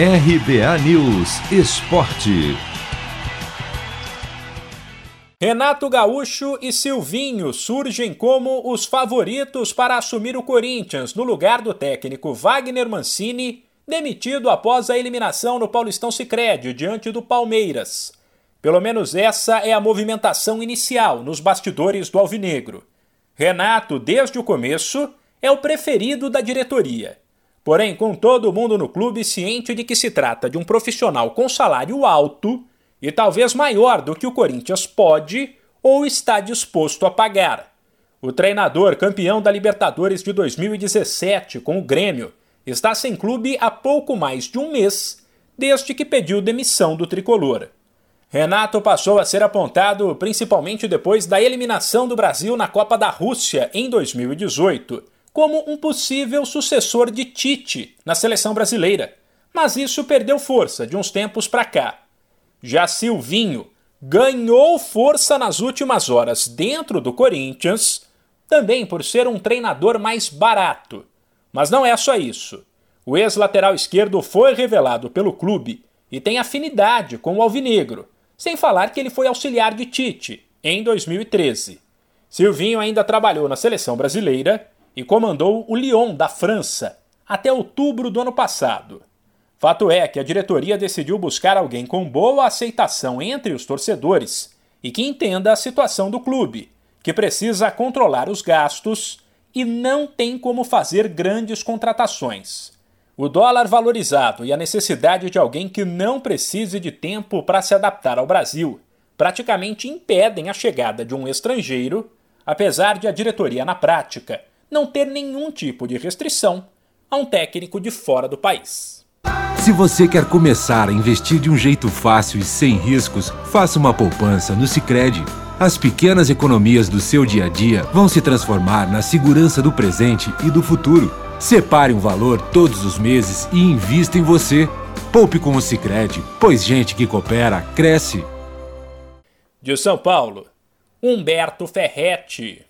RBA News Esporte. Renato Gaúcho e Silvinho surgem como os favoritos para assumir o Corinthians no lugar do técnico Wagner Mancini, demitido após a eliminação no Paulistão Sicredi diante do Palmeiras. Pelo menos essa é a movimentação inicial nos bastidores do Alvinegro. Renato, desde o começo, é o preferido da diretoria Porém, com todo mundo no clube ciente de que se trata de um profissional com salário alto e talvez maior do que o Corinthians pode ou está disposto a pagar. O treinador campeão da Libertadores de 2017 com o Grêmio está sem clube há pouco mais de um mês desde que pediu demissão do tricolor. Renato passou a ser apontado principalmente depois da eliminação do Brasil na Copa da Rússia em 2018 como um possível sucessor de Tite na seleção brasileira, mas isso perdeu força de uns tempos para cá. Já Silvinho ganhou força nas últimas horas dentro do Corinthians, também por ser um treinador mais barato. Mas não é só isso. O ex-lateral esquerdo foi revelado pelo clube e tem afinidade com o Alvinegro, sem falar que ele foi auxiliar de Tite em 2013. Silvinho ainda trabalhou na seleção brasileira e comandou o Lyon da França até outubro do ano passado. Fato é que a diretoria decidiu buscar alguém com boa aceitação entre os torcedores e que entenda a situação do clube, que precisa controlar os gastos e não tem como fazer grandes contratações. O dólar valorizado e a necessidade de alguém que não precise de tempo para se adaptar ao Brasil praticamente impedem a chegada de um estrangeiro, apesar de a diretoria, na prática, não ter nenhum tipo de restrição a um técnico de fora do país. Se você quer começar a investir de um jeito fácil e sem riscos, faça uma poupança no Sicredi. As pequenas economias do seu dia a dia vão se transformar na segurança do presente e do futuro. Separe um valor todos os meses e invista em você. Poupe com o Sicredi, pois gente que coopera cresce. De São Paulo, Humberto Ferretti.